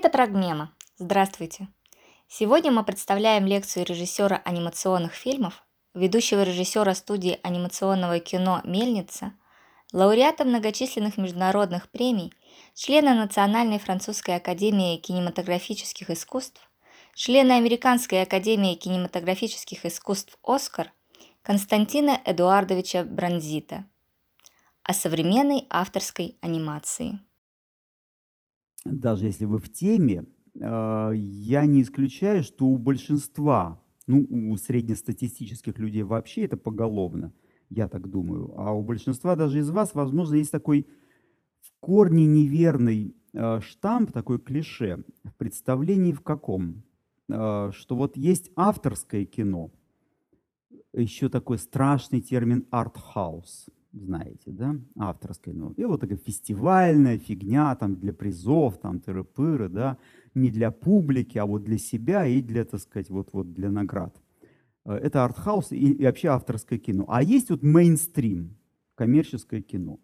Это Прогмема. Здравствуйте. Сегодня мы представляем лекцию режиссера анимационных фильмов, ведущего режиссера студии анимационного кино «Мельница», лауреата многочисленных международных премий, члена Национальной французской академии кинематографических искусств, члена Американской академии кинематографических искусств «Оскар» Константина Эдуардовича Бронзита о современной авторской анимации даже если вы в теме, а, я не исключаю, что у большинства, ну, у среднестатистических людей вообще это поголовно, я так думаю, а у большинства даже из вас, возможно, есть такой в корне неверный а, штамп, такой клише, в представлении в каком? А, что вот есть авторское кино, еще такой страшный термин «артхаус» знаете, да, авторской ноты. И вот такая фестивальная фигня там для призов, там тыры-пыры, да, не для публики, а вот для себя и для, так сказать, вот, вот для наград. Э, это артхаус и, и вообще авторское кино. А есть вот мейнстрим, коммерческое кино.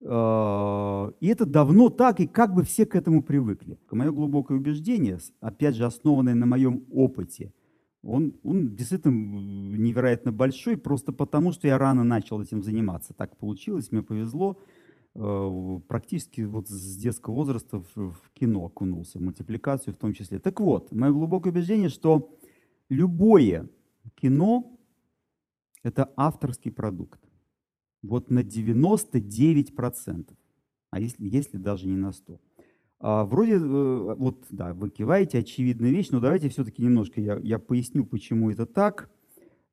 Э, и это давно так, и как бы все к этому привыкли. Мое глубокое убеждение, опять же, основанное на моем опыте – он, он действительно невероятно большой, просто потому, что я рано начал этим заниматься. Так получилось, мне повезло. Э, практически вот с детского возраста в, в кино окунулся, в мультипликацию в том числе. Так вот, мое глубокое убеждение, что любое кино – это авторский продукт. Вот на 99%, а если, если даже не на 100%. А, вроде, э, вот, да, вы киваете, очевидная вещь, но давайте все-таки немножко я, я поясню, почему это так,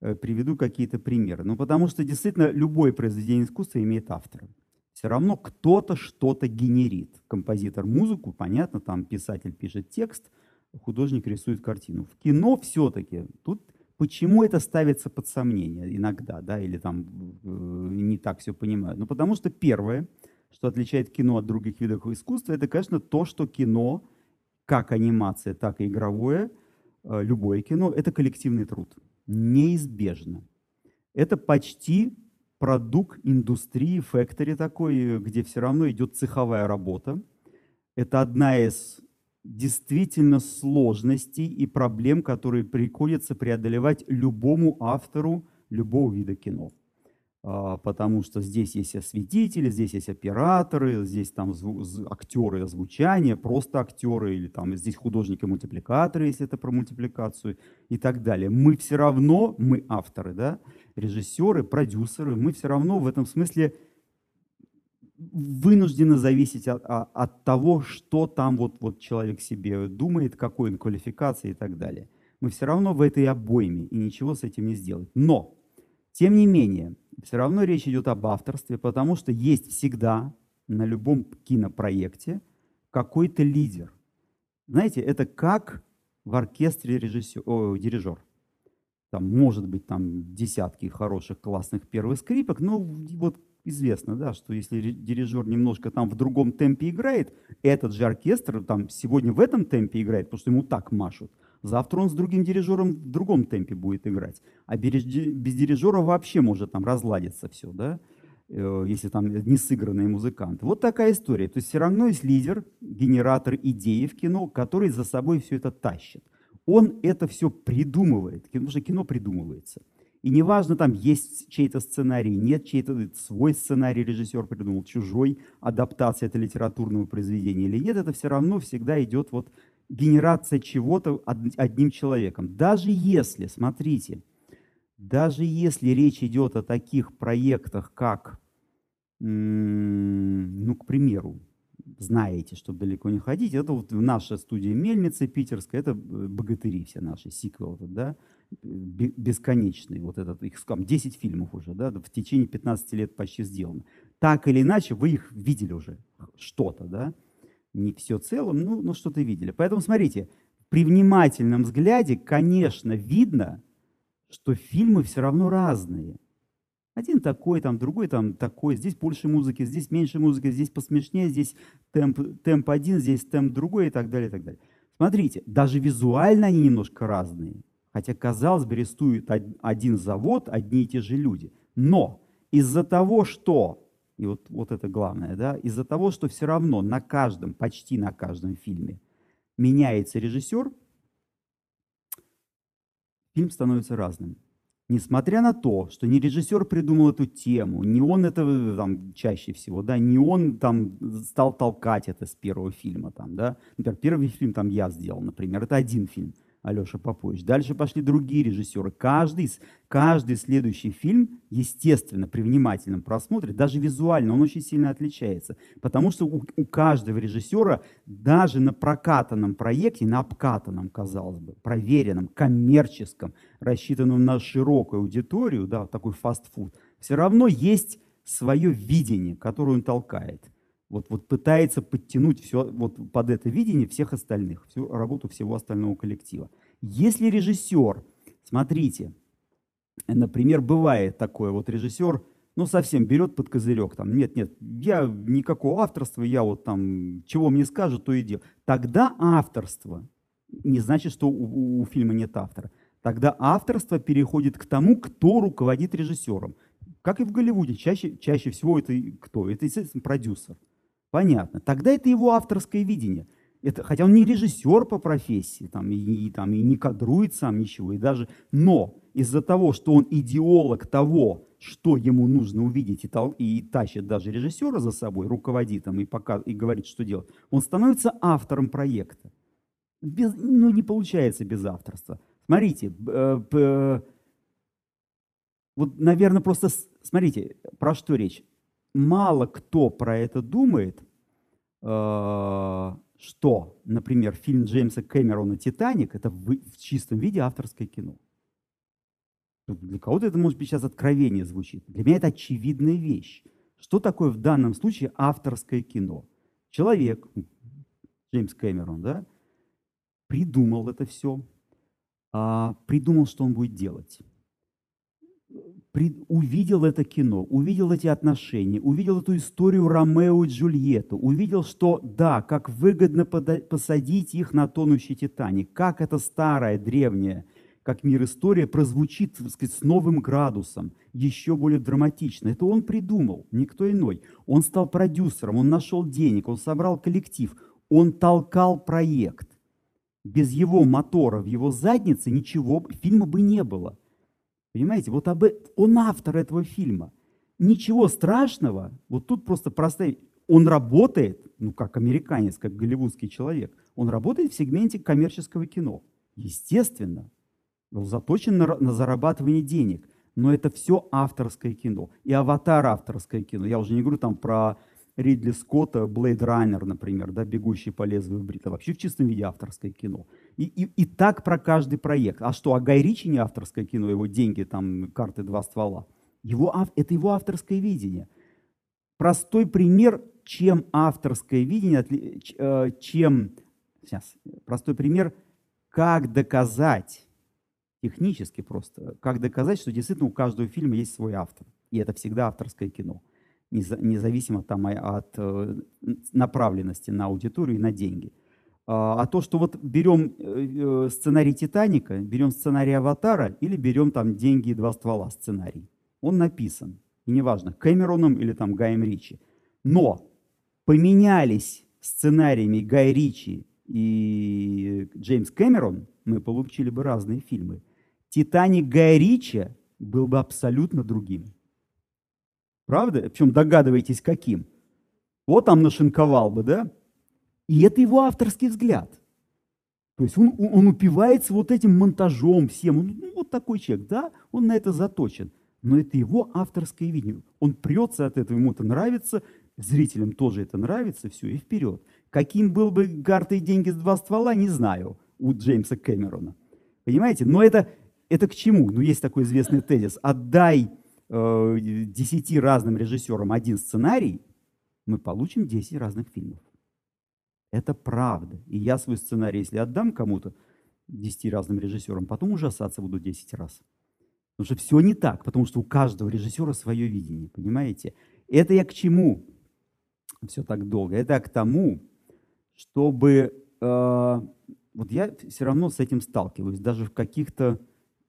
э, приведу какие-то примеры. Ну, потому что действительно любое произведение искусства имеет автора. Все равно кто-то что-то генерит. Композитор музыку, понятно, там писатель пишет текст, художник рисует картину. В кино все-таки тут почему это ставится под сомнение иногда, да, или там э, не так все понимают? Ну, потому что первое – что отличает кино от других видов искусства, это, конечно, то, что кино, как анимация, так и игровое, э, любое кино, это коллективный труд. Неизбежно. Это почти продукт индустрии, фэктори такой, где все равно идет цеховая работа. Это одна из действительно сложностей и проблем, которые приходится преодолевать любому автору любого вида кино. А, потому что здесь есть осветители, здесь есть операторы, здесь там актеры озвучания, просто актеры, или там здесь художники-мультипликаторы, если это про мультипликацию и так далее. Мы все равно, мы авторы, да, режиссеры, продюсеры, мы все равно в этом смысле вынуждены зависеть от, от того, что там вот, вот человек себе думает, какой он квалификации и так далее. Мы все равно в этой обойме, и ничего с этим не сделать. Но, тем не менее, все равно речь идет об авторстве, потому что есть всегда на любом кинопроекте какой-то лидер. Знаете, это как в оркестре режиссер, о, дирижер. Там может быть там десятки хороших классных первых скрипок, но вот известно, да, что если дирижер немножко там в другом темпе играет, этот же оркестр там сегодня в этом темпе играет, потому что ему так машут, Завтра он с другим дирижером в другом темпе будет играть. А без дирижера вообще может там разладиться все, да? Э, если там не сыгранные музыканты. Вот такая история. То есть все равно есть лидер, генератор идеи в кино, который за собой все это тащит. Он это все придумывает, потому что кино придумывается. И неважно, там есть чей-то сценарий, нет чей-то свой сценарий режиссер придумал, чужой адаптация это литературного произведения или нет, это все равно всегда идет вот генерация чего-то одним человеком. Даже если, смотрите, даже если речь идет о таких проектах, как, ну, к примеру, знаете, чтобы далеко не ходить, это вот наша студия Мельницы питерская, это э, богатыри все наши, сиквел, да, бесконечный, вот этот, их там 10 фильмов уже, да, в течение 15 лет почти сделано. Так или иначе, вы их видели уже, что-то, да, не все целым, ну, ну что-то видели. Поэтому смотрите, при внимательном взгляде, конечно, видно, что фильмы все равно разные. Один такой, там другой там такой, здесь больше музыки, здесь меньше музыки, здесь посмешнее, здесь темп, темп один, здесь темп другой и так далее, и так далее. Смотрите, даже визуально они немножко разные. Хотя, казалось бы, рисует один завод, одни и те же люди. Но из-за того, что и вот, вот это главное, да, из-за того, что все равно на каждом, почти на каждом фильме меняется режиссер, фильм становится разным. Несмотря на то, что не режиссер придумал эту тему, не он это там чаще всего, да, не он там стал толкать это с первого фильма, там, да. Например, первый фильм там я сделал, например, это один фильм – Алеша Попович. Дальше пошли другие режиссеры. Каждый, каждый следующий фильм, естественно, при внимательном просмотре, даже визуально, он очень сильно отличается. Потому что у, у каждого режиссера даже на прокатанном проекте, на обкатанном, казалось бы, проверенном, коммерческом, рассчитанном на широкую аудиторию, да, такой фастфуд, все равно есть свое видение, которое он толкает – вот, вот пытается подтянуть все вот под это видение всех остальных, всю работу всего остального коллектива. Если режиссер, смотрите, например, бывает такое, вот режиссер, ну, совсем берет под козырек, там, нет, нет, я никакого авторства, я вот там, чего мне скажут, то и делаю. Тогда авторство не значит, что у, у фильма нет автора. Тогда авторство переходит к тому, кто руководит режиссером. Как и в Голливуде, чаще, чаще всего это кто? Это, естественно, продюсер. Понятно. Тогда это его авторское видение. Это, хотя он не режиссер по профессии, там, и, и, там, и не кадрует сам ничего, и даже, но из-за того, что он идеолог того, что ему нужно увидеть, и, тол, и тащит даже режиссера за собой, руководит им и, пока, и говорит, что делать, он становится автором проекта. Без, ну, не получается без авторства. Смотрите, э, вот, наверное, просто, смотрите, про что речь мало кто про это думает, э, что, например, фильм Джеймса Кэмерона «Титаник» — это в, чистом виде авторское кино. Для кого-то это, может быть, сейчас откровение звучит. Для меня это очевидная вещь. Что такое в данном случае авторское кино? Человек, Джеймс Кэмерон, да, придумал это все, а, придумал, что он будет делать увидел это кино, увидел эти отношения, увидел эту историю Ромео и Джульетту, увидел, что да, как выгодно посадить их на тонущий Титаник, как это старая, древняя, как мир история прозвучит так сказать, с новым градусом, еще более драматично. Это он придумал, никто иной. Он стал продюсером, он нашел денег, он собрал коллектив, он толкал проект. Без его мотора в его заднице ничего, фильма бы не было. Понимаете, вот об... он автор этого фильма. Ничего страшного, вот тут просто простая... Он работает, ну как американец, как голливудский человек, он работает в сегменте коммерческого кино. Естественно, он заточен на, на зарабатывание денег, но это все авторское кино. И «Аватар» авторское кино. Я уже не говорю там про Ридли Скотта, Blade Runner, например, да, «Бегущий по лезвию брита». Вообще в чистом виде авторское кино. И, и, и так про каждый проект. А что, а Гай Ричи не авторское кино, его деньги, там, карты два ствола. Его, это его авторское видение. Простой пример, чем авторское видение, э, чем, сейчас, простой пример, как доказать, технически просто, как доказать, что действительно у каждого фильма есть свой автор. И это всегда авторское кино, независимо там от э, направленности на аудиторию и на деньги. А, а то, что вот берем э, э, сценарий «Титаника», берем сценарий «Аватара» или берем там «Деньги и два ствола» сценарий. Он написан, и неважно, Кэмероном или там Гаем Ричи. Но поменялись сценариями Гай Ричи и Джеймс Кэмерон, мы получили бы разные фильмы. «Титаник» Гая Ричи был бы абсолютно другим. Правда? Причем догадываетесь, каким? Вот там нашинковал бы, да? И это его авторский взгляд. То есть он, он упивается вот этим монтажом всем. Он, ну, вот такой человек, да, он на это заточен. Но это его авторское видение. Он прется от этого, ему это нравится, зрителям тоже это нравится, все, и вперед. Каким был бы «Гарта и деньги с два ствола», не знаю, у Джеймса Кэмерона. Понимаете? Но это, это к чему? Ну, есть такой известный тезис. Отдай э, разным режиссерам один сценарий, мы получим 10 разных фильмов. Это правда. И я свой сценарий, если отдам кому-то, 10 разным режиссерам, потом ужасаться буду 10 раз. Потому что все не так, потому что у каждого режиссера свое видение, понимаете? Это я к чему все так долго? Это к тому, чтобы... Э, вот я все равно с этим сталкиваюсь, даже в каких-то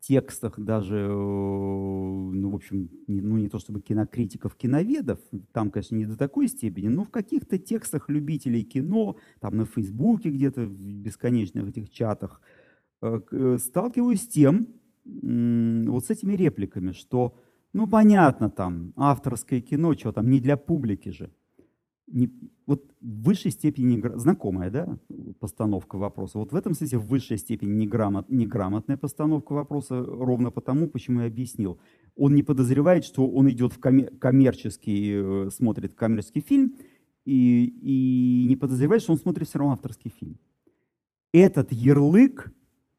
текстах даже, э, ну, в общем, ну, не то чтобы кинокритиков, киноведов, там, конечно, не до такой степени, но в каких-то текстах любителей кино, там на Фейсбуке где-то, в бесконечных этих чатах, э, э, сталкиваюсь с тем, вот с этими репликами, что, ну, понятно, там, авторское кино, что там, не для публики же не, вот в высшей степени знакомая да, постановка вопроса. Вот в этом смысле в высшей степени неграмот... неграмотная постановка вопроса, ровно потому, почему я объяснил. Он не подозревает, что он идет в коммер... коммерческий, э, смотрит коммерческий фильм, и, и не подозревает, что он смотрит все равно авторский фильм. Этот ярлык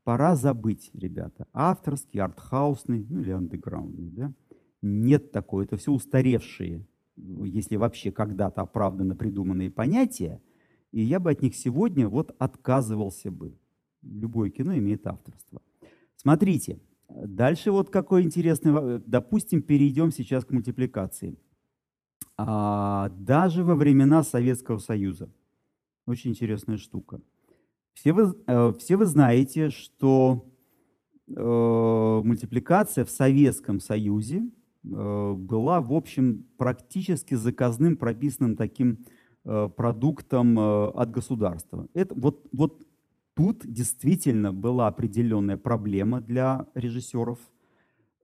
пора забыть, ребята. Авторский, артхаусный, ну или андеграундный, да? Нет такого, это все устаревшие если вообще когда-то оправданно придуманные понятия, и я бы от них сегодня вот отказывался бы. Любое кино имеет авторство. Смотрите, дальше вот какой интересный, допустим, перейдем сейчас к мультипликации. А, даже во времена Советского Союза. Очень интересная штука. Все вы, э, все вы знаете, что э, мультипликация в Советском Союзе была, в общем, практически заказным прописанным таким э, продуктом э, от государства. Это, вот, вот тут действительно была определенная проблема для режиссеров.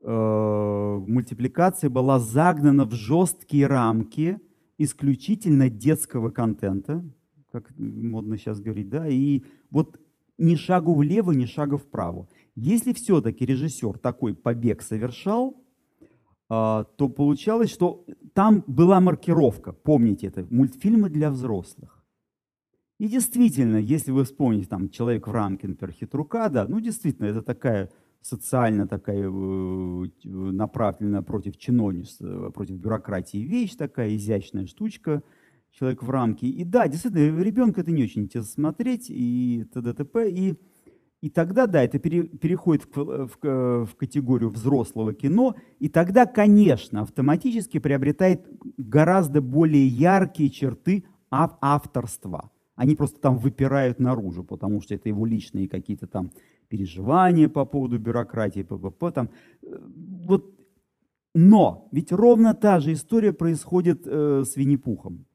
Мультипликация была загнана в жесткие рамки исключительно детского контента, как модно сейчас говорить, да, и вот ни шагу влево, ни шагу вправо. Если все-таки режиссер такой побег совершал, то получалось, что там была маркировка, помните это, мультфильмы для взрослых. И действительно, если вы вспомните там «Человек в рамке», например, Хитрука, да, ну действительно, это такая социально такая э, направленная против чиновничества, против бюрократии вещь такая, изящная штучка, человек в рамке. И да, действительно, ребенка это не очень интересно смотреть, и т.д. т.п. И и тогда, да, это пере, переходит в, в, в категорию взрослого кино, и тогда, конечно, автоматически приобретает гораздо более яркие черты авторства. Они просто там выпирают наружу, потому что это его личные какие-то там переживания по поводу бюрократии, ППП. Там. Э, вот. Но ведь ровно та же история происходит э, с Винни-Пухом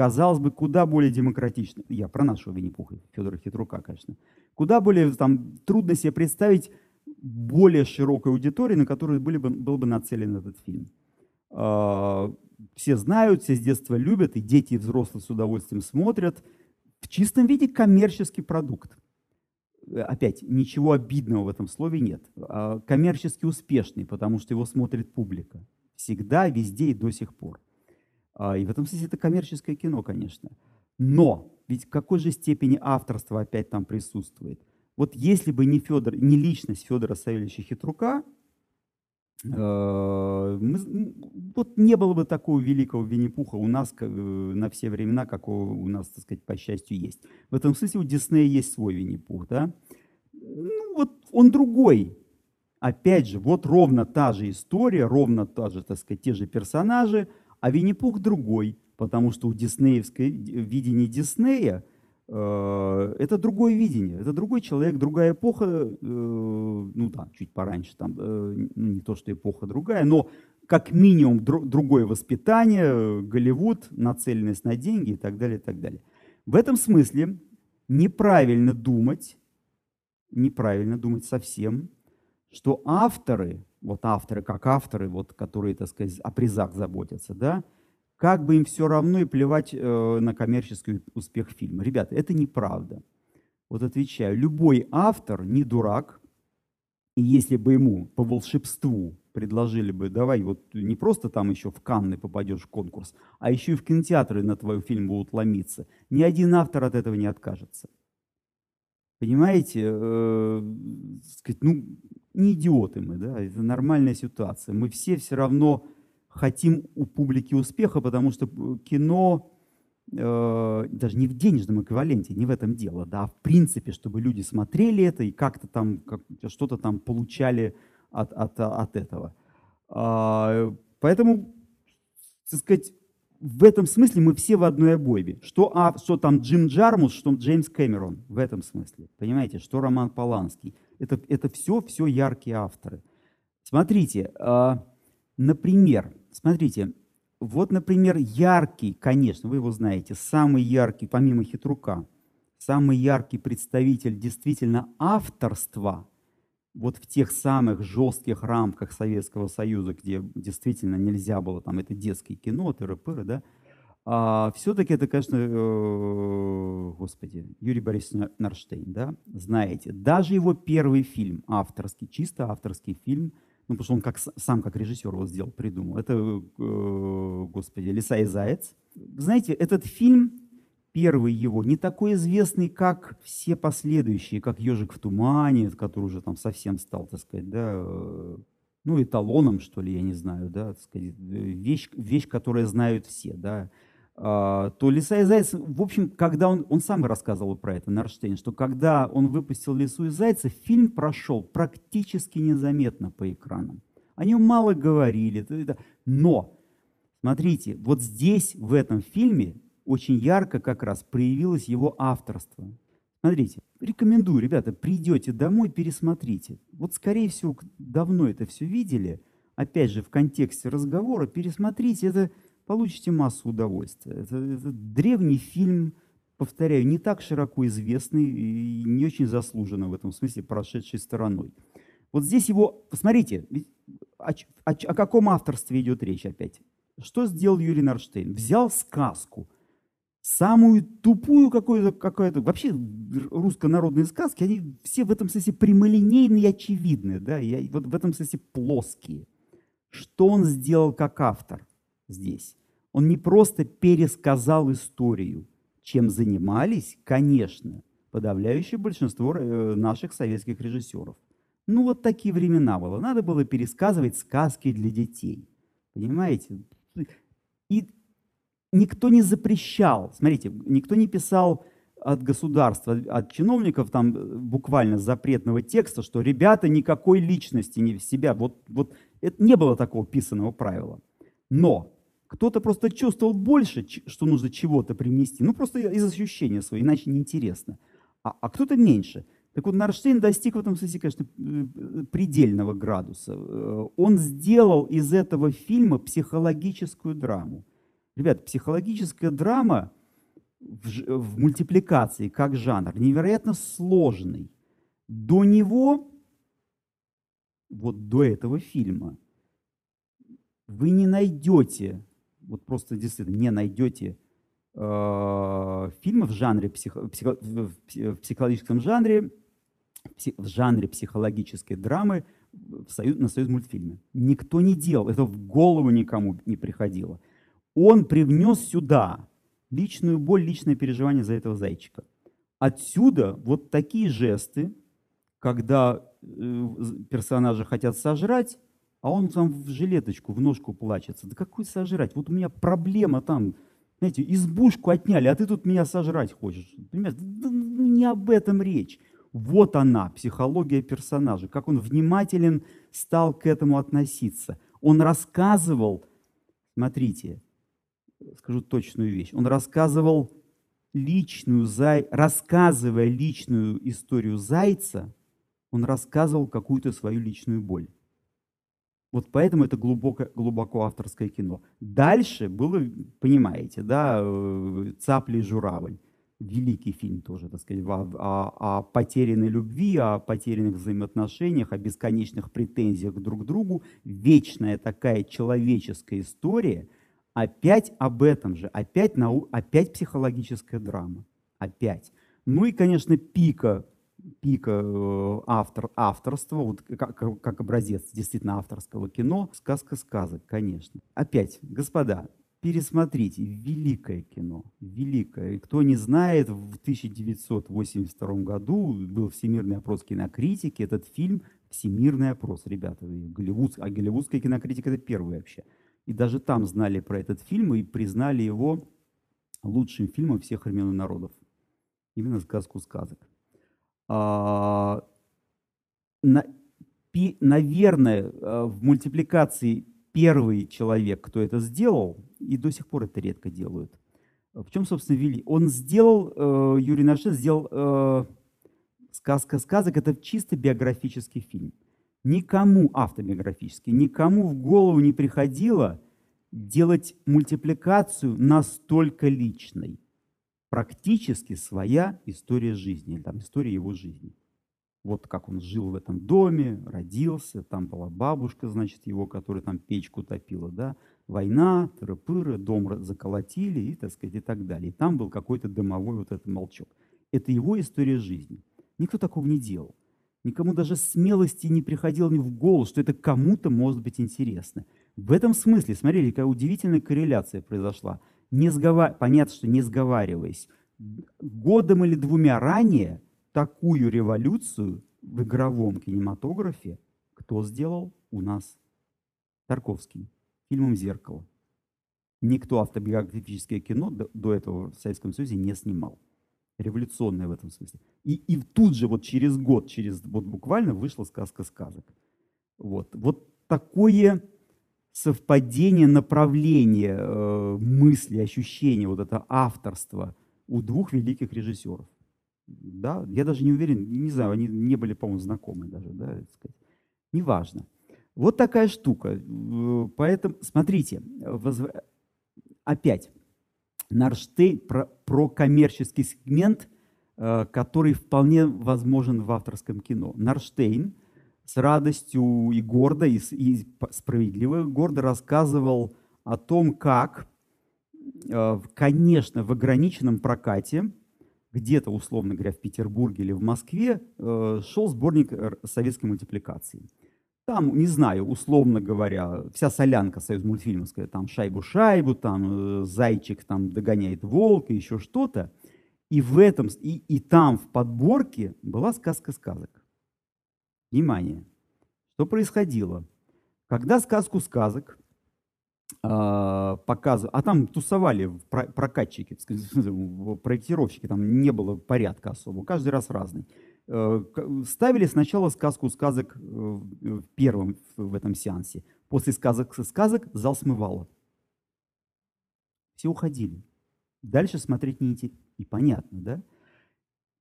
казалось бы, куда более демократично. Я про нашего Винни-Пуха, Федора Хитрука, конечно. Куда более там, трудно себе представить более широкой аудитории, на которую были бы, был бы нацелен этот фильм. А, все знают, все с детства любят, и дети, и взрослые с удовольствием смотрят. В чистом виде коммерческий продукт. Опять, ничего обидного в этом слове нет. А, коммерчески успешный, потому что его смотрит публика. Всегда, везде и до сих пор. А, и в этом смысле это коммерческое кино, конечно. Но ведь в какой же степени авторство опять там присутствует? Вот если бы не Федор, не личность Федора Савельевича Хитрука, э, мы, вот не было бы такого великого Винни-Пуха у нас как, на все времена, какого у нас, так сказать, по счастью, есть. В этом смысле у Диснея есть свой Винни-Пух, да? Ну, вот он другой. Опять же, вот ровно та же история, ровно та же, так сказать, те же персонажи, а Винни-Пух другой, потому что у диснеевской видение Диснея э, это другое видение, это другой человек, другая эпоха, э, ну да, чуть пораньше, там, э, не то, что эпоха другая, но как минимум дру, другое воспитание, Голливуд, нацеленность на деньги и так далее, и так далее. В этом смысле неправильно думать, неправильно думать совсем, что авторы вот авторы, как авторы, вот, которые, так сказать, о призах заботятся, да, как бы им все равно и плевать э, на коммерческий успех фильма. Ребята, это неправда. Вот отвечаю, любой автор не дурак, и если бы ему по волшебству предложили бы, давай вот не просто там еще в Канны попадешь в конкурс, а еще и в кинотеатры на твой фильм будут ломиться, ни один автор от этого не откажется. Понимаете, э, сказать, ну, не идиоты мы, да, это нормальная ситуация. Мы все все равно хотим у публики успеха, потому что э, кино э, даже не в денежном эквиваленте, не в этом дело, да, а в принципе, чтобы люди смотрели это и как-то там как, что-то там получали от, от, от этого. А, поэтому, так сказать, в этом смысле мы все в одной обойме. Что, а, что там Джим Джармус, что Джеймс Кэмерон. В этом смысле. Понимаете, что Роман Поланский. Это, это все, все яркие авторы. Смотрите, а, например, смотрите, вот, например, яркий, конечно, вы его знаете, самый яркий, помимо Хитрука, самый яркий представитель действительно авторства вот в тех самых жестких рамках Советского Союза, где действительно нельзя было, там это детское кино, ТРП, да, а, все-таки это, конечно, э, господи, Юрий Борисович Нарштейн, да, знаете, даже его первый фильм, авторский, чисто авторский фильм, ну, потому что он как, сам как режиссер его сделал, придумал, это, э, господи, «Лиса и заяц». Знаете, этот фильм, первый его, не такой известный, как все последующие, как «Ежик в тумане», который уже там совсем стал, так сказать, да, э, ну, эталоном, что ли, я не знаю, да, так сказать, вещь, вещь, которую знают все, да, то «Лиса и зайцы», в общем, когда он, он сам рассказывал про это, Нарштейн, что когда он выпустил «Лису и зайца», фильм прошел практически незаметно по экранам. О нем мало говорили, но, смотрите, вот здесь, в этом фильме, очень ярко как раз проявилось его авторство. Смотрите, рекомендую, ребята, придете домой, пересмотрите. Вот, скорее всего, давно это все видели. Опять же, в контексте разговора пересмотрите, это получите массу удовольствия. Это, это древний фильм, повторяю, не так широко известный и не очень заслуженно в этом смысле прошедшей стороной. Вот здесь его, посмотрите, о, о, о каком авторстве идет речь опять. Что сделал Юрий Нарштейн? Взял сказку – самую тупую какую-то, какую-то, вообще русско-народные сказки, они все в этом смысле прямолинейные и очевидные, да, и вот в этом смысле плоские. Что он сделал как автор здесь? Он не просто пересказал историю, чем занимались, конечно, подавляющее большинство э, наших советских режиссеров. Ну вот такие времена было. Надо было пересказывать сказки для детей. Понимаете? И никто не запрещал, смотрите, никто не писал от государства, от чиновников там э, буквально запретного текста, что ребята никакой личности не в себя. Вот, вот это не было такого писанного правила. Но кто-то просто чувствовал больше, что нужно чего-то привнести, ну просто из ощущения своего, иначе неинтересно. А, а кто-то меньше. Так вот, Нарштейн достиг в этом смысле, конечно, э, предельного градуса. Э, он сделал из этого фильма психологическую драму. Ребят, психологическая драма в, в мультипликации как жанр невероятно сложный. До него, вот до этого фильма, вы не найдете, вот просто действительно не найдете э, в жанре в психологическом жанре, в жанре психологической драмы в союз, на союз мультфильме. Никто не делал, это в голову никому не приходило он привнес сюда личную боль, личное переживание за этого зайчика. Отсюда вот такие жесты, когда э, персонажи хотят сожрать, а он там в жилеточку, в ножку плачется. Да какой сожрать? Вот у меня проблема там, знаете, избушку отняли, а ты тут меня сожрать хочешь. Понимаешь? Да, ну, не об этом речь. Вот она, психология персонажа, как он внимателен стал к этому относиться. Он рассказывал, смотрите, скажу точную вещь. Он рассказывал личную, рассказывая личную историю зайца, он рассказывал какую-то свою личную боль. Вот поэтому это глубоко, глубоко авторское кино. Дальше было, понимаете, да, э, «Цапли и журавль». Великий фильм тоже, так сказать, о, о, о потерянной любви, о потерянных взаимоотношениях, о бесконечных претензиях друг к другу. Вечная такая человеческая история – Опять об этом же, опять, нау... опять психологическая драма, опять. Ну и, конечно, пика, пика э, автор, авторства, вот как, как образец действительно авторского кино, сказка сказок, конечно. Опять, господа, пересмотрите, великое кино, великое. Кто не знает, в 1982 году был всемирный опрос кинокритики, этот фильм всемирный опрос, ребята, Голливуд, а голливудская кинокритика это первый вообще – и даже там знали про этот фильм и признали его лучшим фильмом всех времен и народов. Именно «Сказку сказок». А, на, пи, наверное, а, в мультипликации первый человек, кто это сделал, и до сих пор это редко делают. В чем, собственно, вели? Он сделал, э, Юрий Нашин сделал э, «Сказка сказок» — это чисто биографический фильм. Никому автобиографический, никому в голову не приходило делать мультипликацию настолько личной. Практически своя история жизни, там история его жизни. Вот как он жил в этом доме, родился, там была бабушка, значит, его, которая там печку топила, да, война, тыры-пыры, дом заколотили и, так сказать, и так далее. И там был какой-то дымовой вот этот молчок. Это его история жизни. Никто такого не делал. Никому даже смелости не приходило ни в голову, что это кому-то может быть интересно. В этом смысле, смотрите, какая удивительная корреляция произошла. Не сговар... Понятно, что не сговариваясь, годом или двумя ранее такую революцию в игровом кинематографе кто сделал у нас? Тарковский, фильмом «Зеркало». Никто автобиографическое кино до этого в Советском Союзе не снимал революционная в этом смысле. И, и тут же, вот через год, через вот буквально вышла сказка сказок. Вот, вот такое совпадение направления э, мысли, ощущения, вот это авторство у двух великих режиссеров. Да, я даже не уверен, не знаю, они не были, по-моему, знакомы даже, да, так сказать. Неважно. Вот такая штука. Э, поэтому, смотрите, возв... опять, Нарштейн про, про коммерческий сегмент, э, который вполне возможен в авторском кино. Нарштейн с радостью и гордо, и, и справедливо гордо рассказывал о том, как, э, конечно, в ограниченном прокате, где-то, условно говоря, в Петербурге или в Москве, э, шел сборник советской мультипликации – там, не знаю, условно говоря, вся солянка союз мультфильмовская, там шайбу-шайбу, там э, зайчик там догоняет волка, еще что-то. И в этом, и, и там в подборке была сказка сказок. Внимание, что происходило? Когда сказку сказок э, показывали, а там тусовали прокатчики, проектировщики, там не было порядка особо, каждый раз разный. Э, ставили сначала сказку сказок э, в первом в этом сеансе. После сказок сказок зал смывало. Все уходили. Дальше смотреть не интересно. И понятно, да?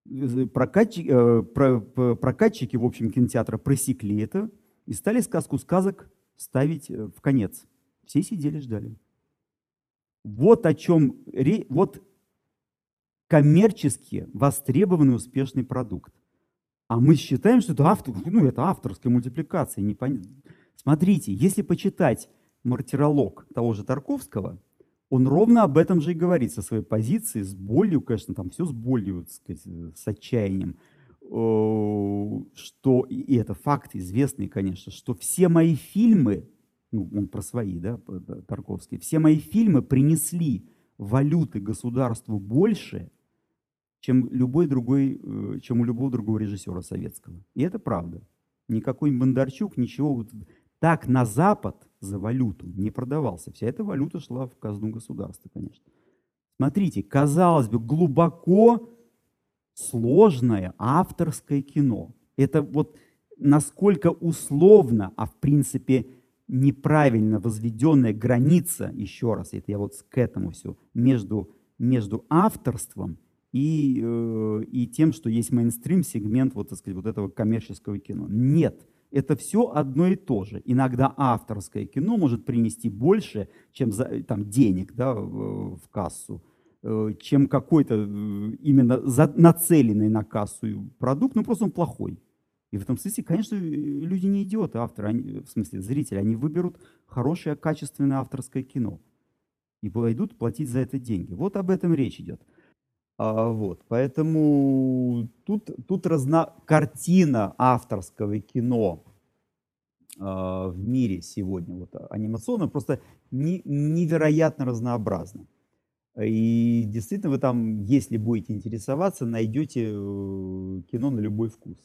Э, прокатчики, прокатчики, в общем, кинотеатра просекли это и стали сказку сказок ставить в конец. Все сидели, ждали. Вот о чем, вот коммерчески востребованный успешный продукт. А мы считаем, что это, автор, ну, это авторская мультипликация. Непон... Смотрите, если почитать мартиролог того же Тарковского, он ровно об этом же и говорит со своей позиции, с болью, конечно, там все с болью, так сказать, с отчаянием, что, и это факт известный, конечно, что все мои фильмы, ну, он про свои, да, Тарковский, все мои фильмы принесли валюты государству больше, чем, любой другой, э, чем у любого другого режиссера советского. И это правда. Никакой Бондарчук ничего вот так на Запад за валюту не продавался. Вся эта валюта шла в казну государства, конечно. Смотрите, казалось бы, глубоко сложное авторское кино. Это вот насколько условно, а в принципе неправильно возведенная граница, еще раз, это я вот к этому все, между, между авторством и, э, и тем, что есть мейнстрим, сегмент вот, так сказать, вот этого коммерческого кино. Нет, это все одно и то же. Иногда авторское кино может принести больше, чем за, там, денег да, в, кассу, э, чем какой-то э, именно за, нацеленный на кассу продукт, ну просто он плохой. И в этом смысле, конечно, люди не идиоты, авторы, они, в смысле зрители, они выберут хорошее, качественное авторское кино и пойдут платить за это деньги. Вот об этом речь идет. А, вот, поэтому тут, тут разно... картина авторского кино а, в мире сегодня, вот анимационная, просто не, невероятно разнообразна. И действительно вы там, если будете интересоваться, найдете э, кино на любой вкус.